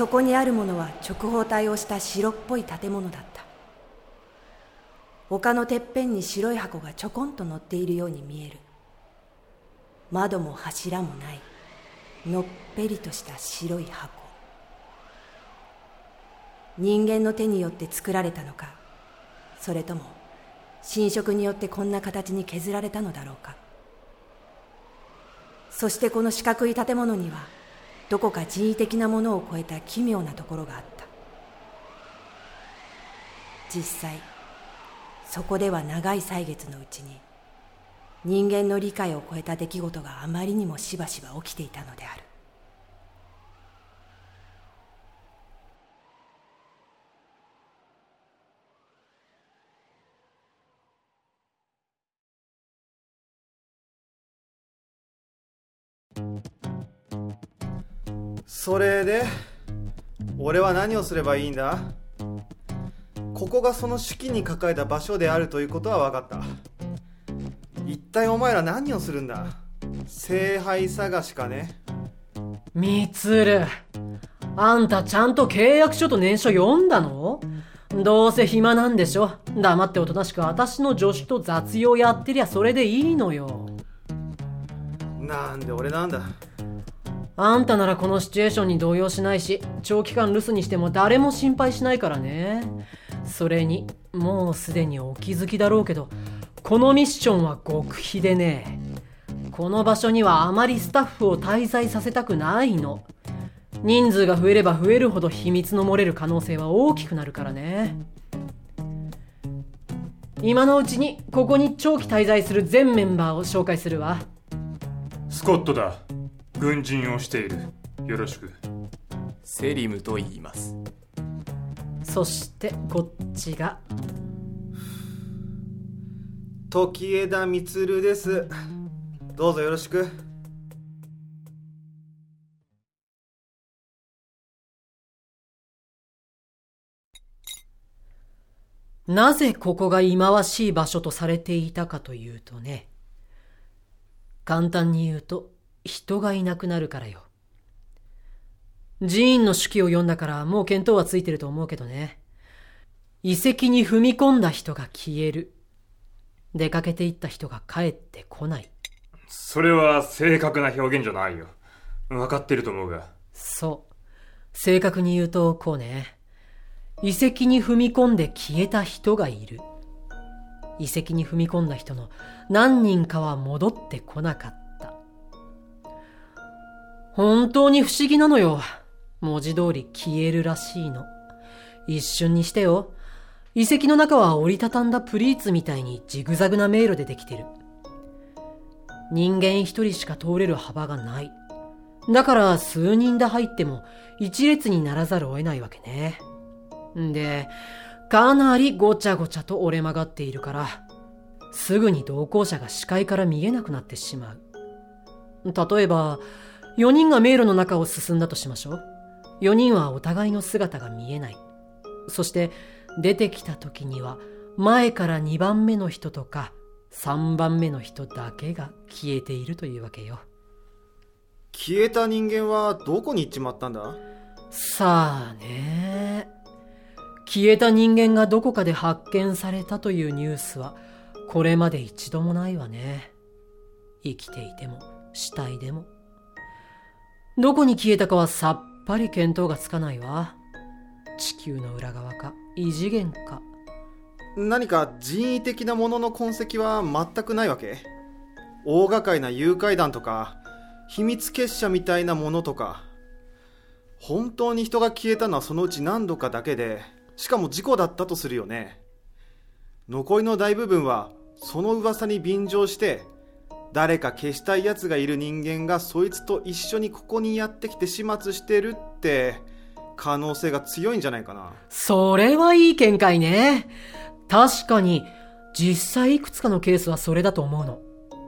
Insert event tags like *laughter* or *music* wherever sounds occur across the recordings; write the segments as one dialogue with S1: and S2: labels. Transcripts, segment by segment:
S1: そこにあるものは直方体をした白っぽい建物だった。丘のてっぺんに白い箱がちょこんと乗っているように見える。窓も柱もない。のっぺりとした白い箱。人間の手によって作られたのかそれとも侵食によってこんな形に削られたのだろうか。そしてこの四角い建物にはどこか人為的なものを超えた奇妙なところがあった。実際そこでは長い歳月のうちに人間の理解を超えた出来事があまりにもしばしば起きていたのである。
S2: それで俺は何をすればいいんだ？ここがその手記に書かれた場所であるということは分かった。一体お前ら何をするんだ？聖杯探しかね？
S3: みつるあんたちゃんと契約書と念書読んだの？どうせ暇なんでしょ？黙っておとなしく私の助手と雑用やってりゃそれでいいのよ。
S2: なんで俺なんだ？
S3: あんたならこのシチュエーションに動揺しないし長期間留守にしても誰も心配しないからね。それにもうすでにお気づきだろうけどこのミッションは極秘でね。この場所にはあまりスタッフを滞在させたくないの。人数が増えれば増えるほど秘密の漏れる可能性は大きくなるからね。今のうちにここに長期滞在する全メンバーを紹介するわ。
S4: スコットだ。軍人をしている。よろしく。
S5: セリムと言います。
S3: そしてこっちが。
S2: 時枝充です。どうぞよろしく。
S3: なぜここが忌まわしい場所とされていたかというとね。簡単に言うと人がいなくなるからよ。寺院の手記を読んだからもう見当はついてると思うけどね。遺跡に踏み込んだ人が消える。出かけていった人が帰ってこない。
S4: それは正確な表現じゃないよ。分かってると思うが。
S3: そう。正確に言うとこうね。遺跡に踏み込んで消えた人がいる。遺跡に踏み込んだ人の何人かは戻ってこなかった本当に不思議なのよ。文字通り消えるらしいの。一瞬にしてよ。遺跡の中は折りたたんだプリーツみたいにジグザグな迷路でできてる。人間一人しか通れる幅がない。だから数人で入っても一列にならざるを得ないわけね。んでかなりごちゃごちゃと折れ曲がっているからすぐに同行者が視界から見えなくなってしまう。例えば4人が迷路の中を進んだとしましょう。4人はお互いの姿が見えない。そして出てきた時には前から2番目の人とか3番目の人だけが消えているというわけよ。
S2: 消えた人間はどこに行っちまったんだ？
S3: さあね。消えた人間がどこかで発見されたというニュースはこれまで一度もないわね。生きていても死体でもどこに消えたかはさっぱり見当がつかないわ。地球の裏側か異次元か。
S2: 何か人為的なものの痕跡は全くないわけ？大掛かりな誘拐団とか秘密結社みたいなものとか。本当に人が消えたのはそのうち何度かだけでしかも事故だったとするよね。残りの大部分はその噂に便乗して誰か消したい奴がいる人間がそいつと一緒にここにやってきて始末してるって可能性が強いんじゃないかな。
S3: それはいい見解ね。確かに実際いくつかのケースはそれだと思う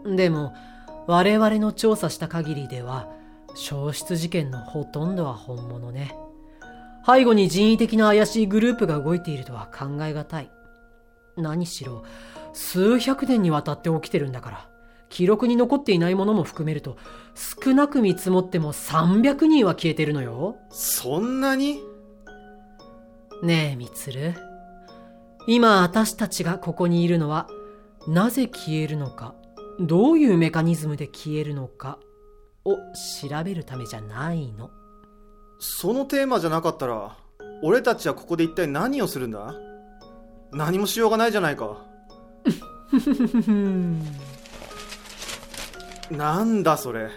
S3: の。でも我々の調査した限りでは消失事件のほとんどは本物ね。背後に人為的な怪しいグループが動いているとは考えがたい。何しろ数百年にわたって起きてるんだから。記録に残っていないものも含めると少なく見積もっても300人は消えてるのよ。
S2: そんなに？
S3: ねえみつる今私たちがここにいるのはなぜ消えるのかどういうメカニズムで消えるのかを調べるためじゃないの。
S2: そのテーマじゃなかったら俺たちはここで一体何をするんだ？何もしようがないじゃないか *laughs* なんだそれ？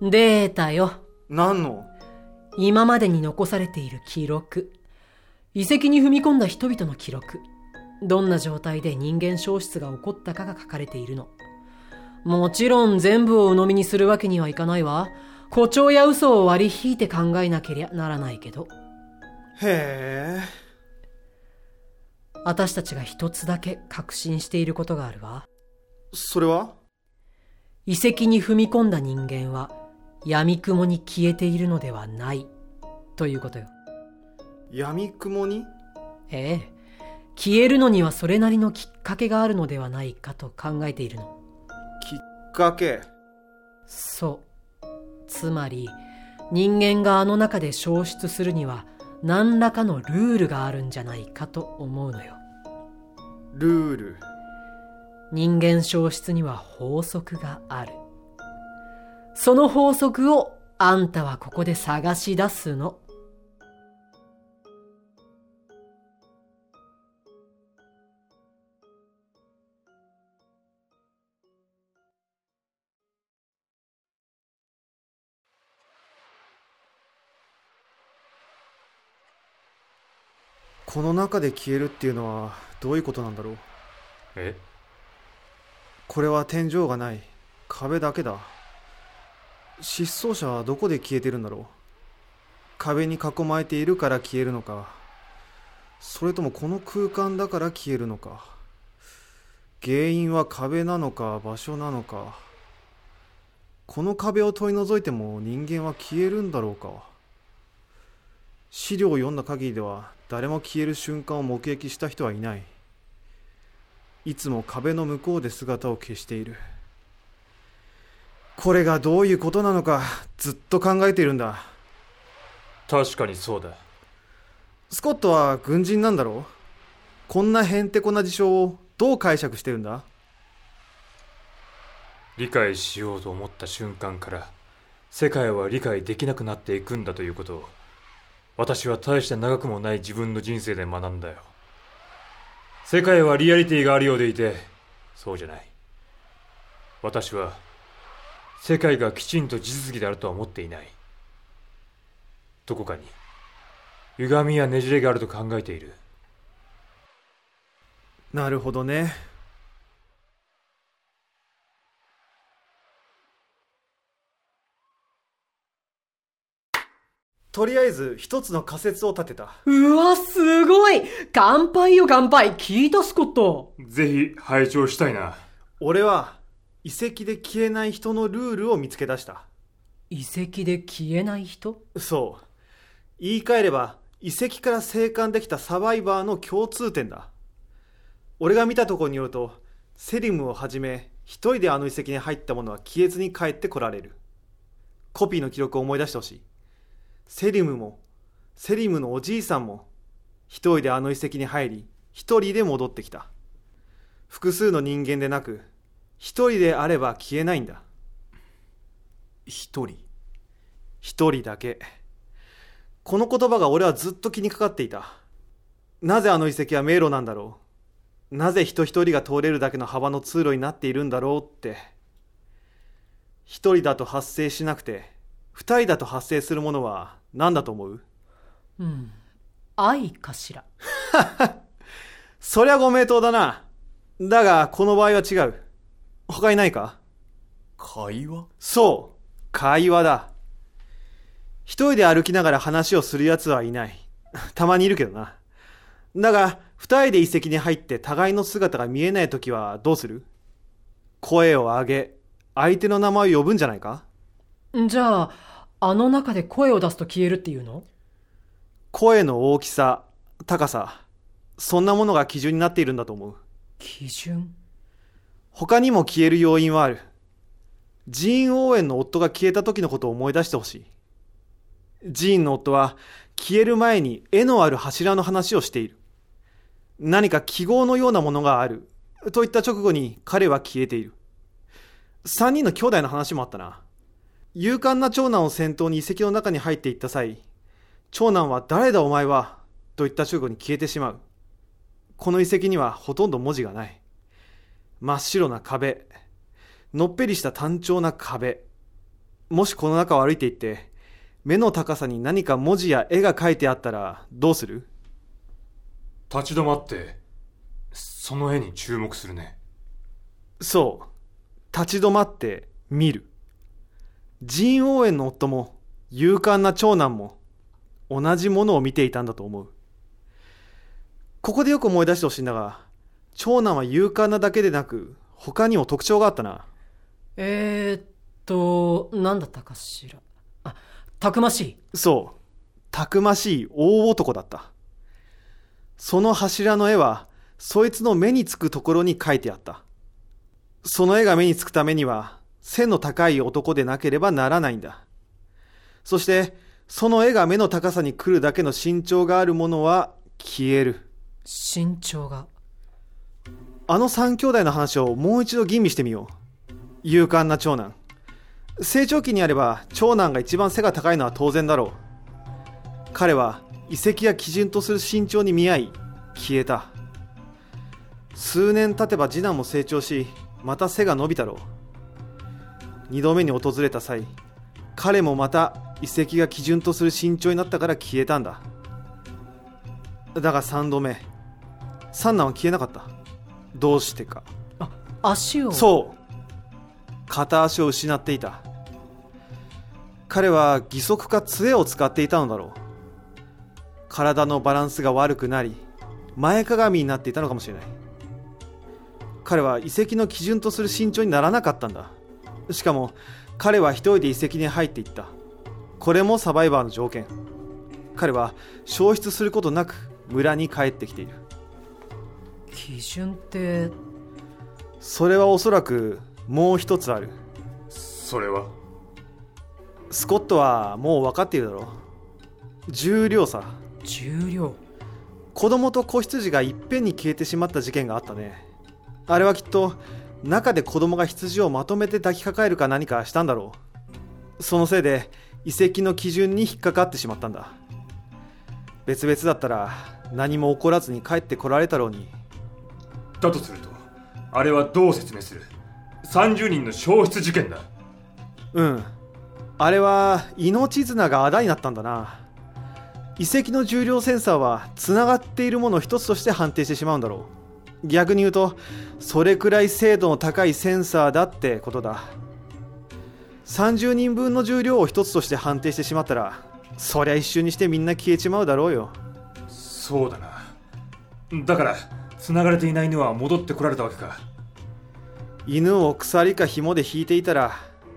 S3: データよ。
S2: 何の？
S3: 今までに残されている記録。遺跡に踏み込んだ人々の記録。どんな状態で人間消失が起こったかが書かれているの。もちろん全部を鵜呑みにするわけにはいかないわ。誇張や嘘を割り引いて考えなけりゃならないけど。
S2: へえ。
S3: 私たちが一つだけ確信していることがあるわ。
S2: それは？
S3: 遺跡に踏み込んだ人間は闇雲に消えているのではないということよ。
S2: 闇雲に？
S3: ええ。消えるのにはそれなりのきっかけがあるのではないかと考えているの。
S2: きっかけ？
S3: そう。つまり人間があの中で消失するには何らかのルールがあるんじゃないかと思うのよ。
S2: ルール
S3: 人間消失には法則がある。その法則をあんたはここで探し出すの。
S2: この中で消えるっていうのはどういうことなんだろう？
S4: え？
S2: これは天井がない。壁だけだ。失踪者はどこで消えてるんだろう。壁に囲まれているから消えるのか。それともこの空間だから消えるのか。原因は壁なのか場所なのか。この壁を取り除いても人間は消えるんだろうか。資料を読んだ限りでは誰も消える瞬間を目撃した人はいない。いつも壁の向こうで姿を消している。これがどういうことなのかずっと考えているんだ。
S4: 確かにそうだ。
S2: スコットは軍人なんだろう？こんなへんてこな事象をどう解釈してるんだ？
S4: 理解しようと思った瞬間から世界は理解できなくなっていくんだということを私は大して長くもない自分の人生で学んだよ世界はリアリティがあるようでいてそうじゃない。私は世界がきちんと地続きであるとは思っていない。どこかに歪みやねじれがあると考えている。
S2: なるほどね。とりあえず一つの仮説を立てた。
S3: うわすごい。乾杯よ乾杯。聞いたスコット。
S4: ぜひ拝聴したいな。
S2: 俺は遺跡で消えない人のルールを見つけ出した。
S3: 遺跡で消えない人？
S2: そう。言い換えれば遺跡から生還できたサバイバーの共通点だ。俺が見たところによるとセリムをはじめ一人であの遺跡に入った者は消えずに帰ってこられる。コピーの記録を思い出してほしいセリムもセリムのおじいさんも一人であの遺跡に入り一人で戻ってきた。複数の人間でなく一人であれば消えないんだ。
S5: 一人？
S2: 一人だけ。この言葉が俺はずっと気にかかっていた。なぜあの遺跡は迷路なんだろう。なぜ人一人が通れるだけの幅の通路になっているんだろうって。一人だと発生しなくて二人だと発生するものは何だと思う？
S3: うん。愛かしら。*laughs*
S2: そりゃご名答だな。だがこの場合は違う。他にないか？
S5: 会話？
S2: そう。会話だ。一人で歩きながら話をする奴はいない。*laughs* たまにいるけどな。だが二人で遺跡に入って互いの姿が見えない時はどうする？声を上げ相手の名前を呼ぶんじゃないか？
S3: じゃああの中で声を出すと消えるっていうの？
S2: 声の大きさ高さそんなものが基準になっているんだと思う。
S3: 基準？
S2: 他にも消える要因はある。ジーン・オーエンの夫が消えた時のことを思い出してほしい。ジーンの夫は消える前に絵のある柱の話をしている。何か記号のようなものがある。といった直後に彼は消えている。3人の兄弟の話もあったな勇敢な長男を先頭に遺跡の中に入っていった際長男は誰だお前は？と言った直後に消えてしまう。この遺跡にはほとんど文字がない。真っ白な壁。のっぺりした単調な壁。もしこの中を歩いていって目の高さに何か文字や絵が描いてあったらどうする？
S4: 立ち止まってその絵に注目するね。
S2: そう。立ち止まって見るジーン・オーエンの夫も勇敢な長男も同じものを見ていたんだと思う。ここでよく思い出してほしいんだが長男は勇敢なだけでなく他にも特徴があったな。
S3: えー、っと、なんだったかしら。あ、たくましい。
S2: そう。たくましい大男だった。その柱の絵はそいつの目につくところに描いてあった。その絵が目につくためには背の高い男でなければならないんだ。そしてその絵が目の高さに来るだけの身長があるものは消える。
S3: 身長が。
S2: あの三兄弟の話をもう一度吟味してみよう。勇敢な長男。成長期にあれば長男が一番背が高いのは当然だろう。彼は遺跡が基準とする身長に見合い消えた。数年経てば次男も成長しまた背が伸びたろう二度目に訪れた際彼もまた遺跡が基準とする身長になったから消えたんだ。だが三度目三男は消えなかった。どうしてか。
S3: あ、足を。
S2: そう。片足を失っていた。彼は義足か杖を使っていたのだろう。体のバランスが悪くなり前かがみになっていたのかもしれない。彼は遺跡の基準とする身長にならなかったんだしかも彼は一人で遺跡に入っていった。これもサバイバーの条件。彼は消失することなく村に帰ってきている。
S3: 基準って、
S2: それはおそらくもう一つある。
S4: それは？
S2: スコットはもう分かっているだろう。重量さ
S3: 重量？
S2: 子供と子羊がいっぺんに消えてしまった事件があったね。あれはきっと中で子供が羊をまとめて抱きかかえるか何かしたんだろう。そのせいで遺跡の基準に引っかかってしまったんだ。別々だったら何も起こらずに帰ってこられたろうに。
S4: だとするとあれはどう説明する？30人の消失事件だ。
S2: うん。あれは命綱があだになったんだな。遺跡の重量センサーはつながっているもの一つとして判定してしまうんだろう逆に言うとそれくらい精度の高いセンサーだってことだ。30人分の重量を一つとして判定してしまったらそりゃ一瞬にしてみんな消えちまうだろうよ。
S4: そうだな。だから繋がれていない犬は戻ってこられたわけか。
S2: 犬を鎖か紐で引いていたら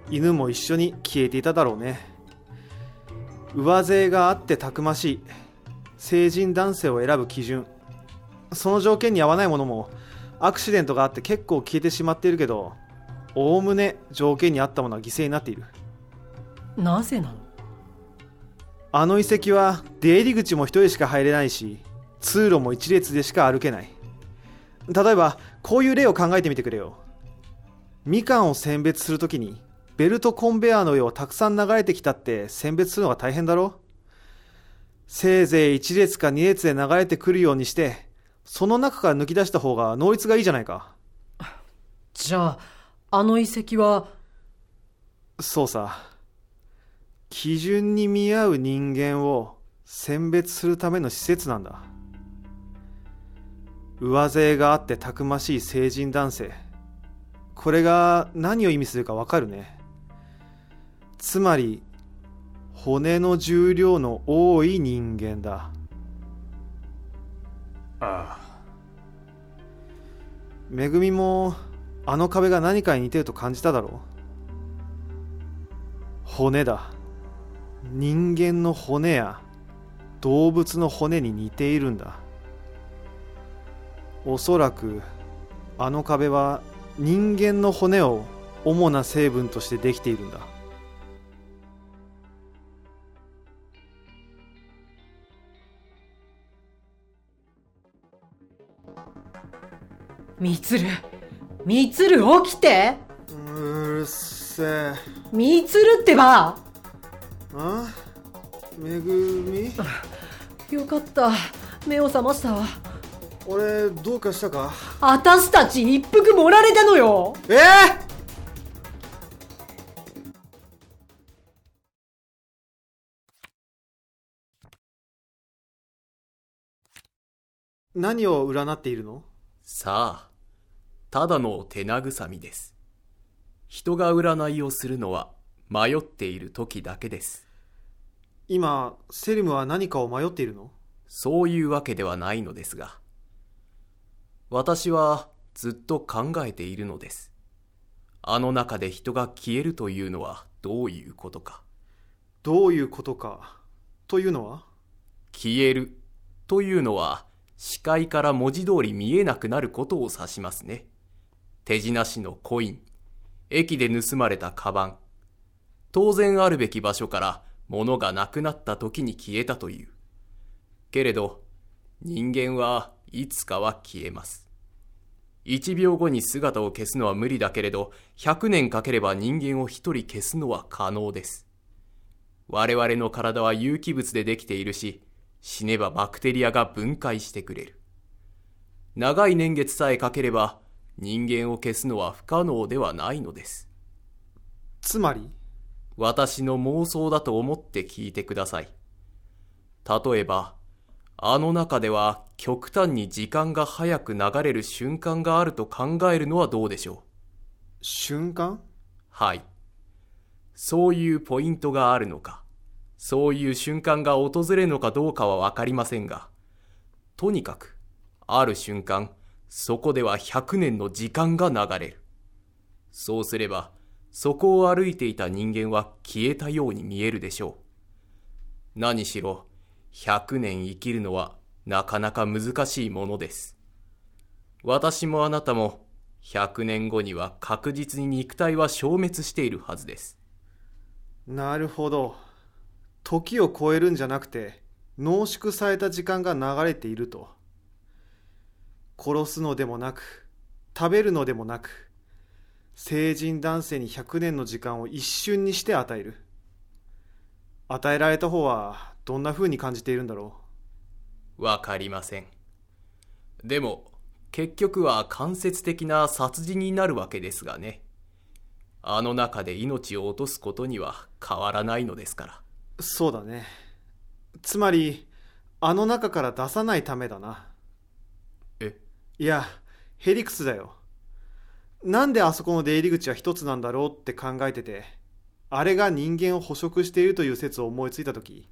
S2: 犬も一緒に消えていただろうね。上背があってたくましい成人男性を選ぶ基準その条件に合わないものもアクシデントがあって結構消えてしまっているけどおおむね条件に合ったものは犠牲になっている。
S3: なぜなの？
S2: あの遺跡は出入り口も一人しか入れないし通路も一列でしか歩けない。例えばこういう例を考えてみてくれよ。みかんを選別するときにベルトコンベヤーの上をたくさん流れてきたって選別するのが大変だろせいぜい1列か2列で流れてくるようにしてその中から抜き出した方が能率がいいじゃないか。
S3: じゃあ、あの遺跡は、
S2: そうさ。基準に見合う人間を選別するための施設なんだ。上背があってたくましい成人男性。これが何を意味するかわかるね。つまり骨の重量の多い人間だ。
S4: あ
S2: めぐみもあの壁が何かに似てると感じただろう？骨だ。人間の骨や動物の骨に似ているんだ。おそらくあの壁は人間の骨を主な成分としてできているんだ。
S3: みつるみつる起きて。
S2: うるせえ。
S3: みつるってば。
S2: あ？めぐみ？
S3: よかった。目を覚ました。わ
S2: 俺どうかしたか？
S3: あたしたち一服盛られたのよ。
S2: ええ？何を占っているの？
S5: さあ、ただの手慰みです。人が占いをするのは迷っている時だけです。
S2: 今セリムは何かを迷っているの？
S5: そういうわけではないのですが、私はずっと考えているのです。あの中で人が消えるというのはどういうことか。
S2: どういうことか？というのは？
S5: 消えるというのは視界から文字通り見えなくなることを指しますね。手品師のコイン、駅で盗まれたカバン、当然あるべき場所から物がなくなった時に消えたという。けれど、人間はいつかは消えます。一秒後に姿を消すのは無理だけれど、100年かければ人間を一人消すのは可能です。我々の体は有機物でできているし、死ねばバクテリアが分解してくれる。長い年月さえかければ人間を消すのは不可能ではないのです。
S2: つまり？
S5: 私の妄想だと思って聞いてください。例えば、あの中では極端に時間が早く流れる瞬間があると考えるのはどうでしょう？
S2: 瞬間？
S5: はい。そういうポイントがあるのか、そういう瞬間が訪れるのかどうかはわかりませんが、とにかく、ある瞬間、そこでは100年の時間が流れる。そうすれば、そこを歩いていた人間は消えたように見えるでしょう。何しろ、100年生きるのはなかなか難しいものです。私もあなたも100年後には確実に肉体は消滅しているはずです。
S2: なるほど時を超えるんじゃなくて濃縮された時間が流れていると殺すのでもなく食べるのでもなく成人男性に100年の時間を一瞬にして与える与えられた方はどんな風に感じているんだろ
S5: わかりません。でも、結局は間接的な殺人になるわけですがね。あの中で命を落とすことには変わらないのですから。
S2: うそうだねつまりあの中から出さないためだな
S5: え、
S2: いやヘリクスだよ。なんであそこの出入り口は一つなんだろうって考えててあれが人間を捕食しているという説を思いついた時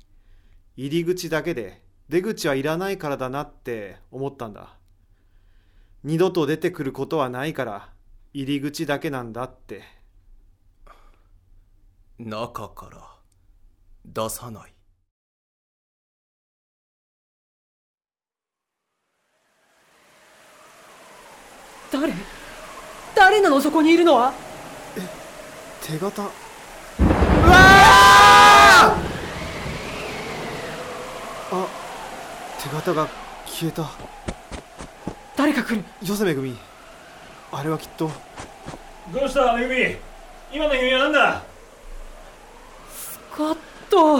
S2: 入り口だけで出口はいらないからだなって思ったんだ。二度と出てくることはないから入り口だけなんだって。
S5: 中から出さない。
S3: 誰？誰なのそこにいるのは？
S2: 手形。あ手形が消えた。
S3: 誰か来る？
S2: よせめぐみ。あれはきっと。
S4: どうした？めぐみ。今の夢は何だ？
S3: スコット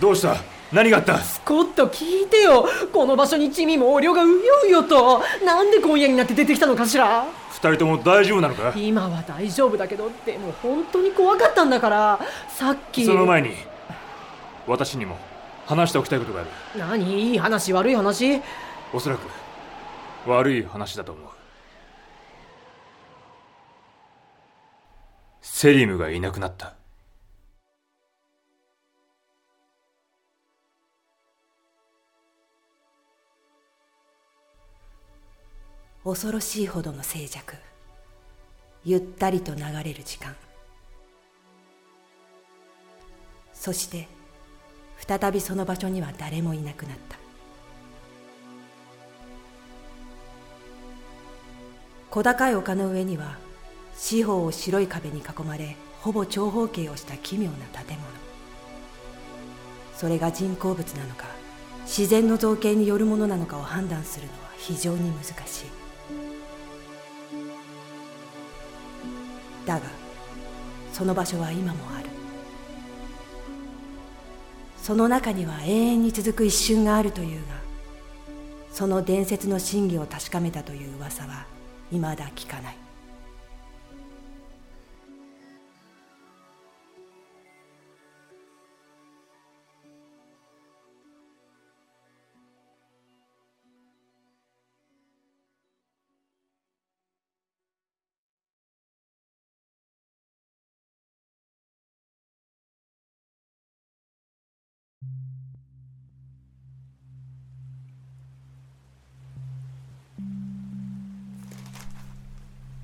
S4: どうした？何があった？
S3: スコット聞いてよ。この場所にチミもオがうようよと。なんで今夜になって出てきたのかしら？
S4: 二人とも大丈夫なのか？
S3: 今は大丈夫だけどでも本当に怖かったんだから。さっき。
S4: その前に私にも話しておきたいことがある。
S3: 何？いい話悪い話？
S4: おそらく悪い話だと思う。セリムがいなくなった
S1: 恐ろしいほどの静寂。ゆったりと流れる時間。そして再びその場所には誰もいなくなった。小高い丘の上には四方を白い壁に囲まれほぼ長方形をした奇妙な建物。それが人工物なのか自然の造形によるものなのかを判断するのは非常に難しい。だがその場所は今もある。その中には永遠に続く一瞬があるというがその伝説の真偽を確かめたという噂は未だ聞かない。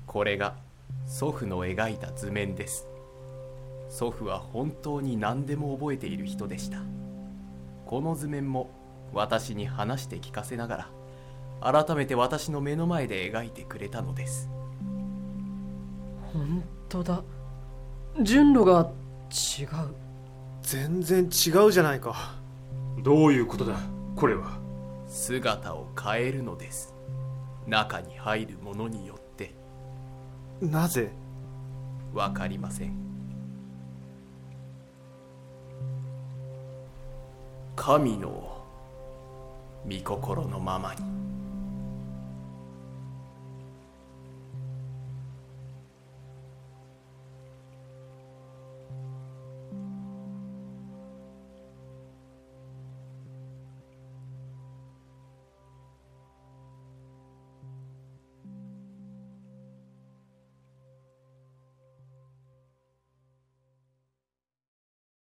S5: これが祖父の描いた図面です。祖父は本当に何でも覚えている人でした。この図面も私に話して聞かせながら改めて私の目の前で描いてくれたのです。
S3: 本当だ。順路が違う。
S2: 全然違うじゃないか。
S4: どういうことだ？これは。
S5: 姿を変えるのです。中に入るものによって。
S2: なぜ？
S5: わかりません。神の御心のままに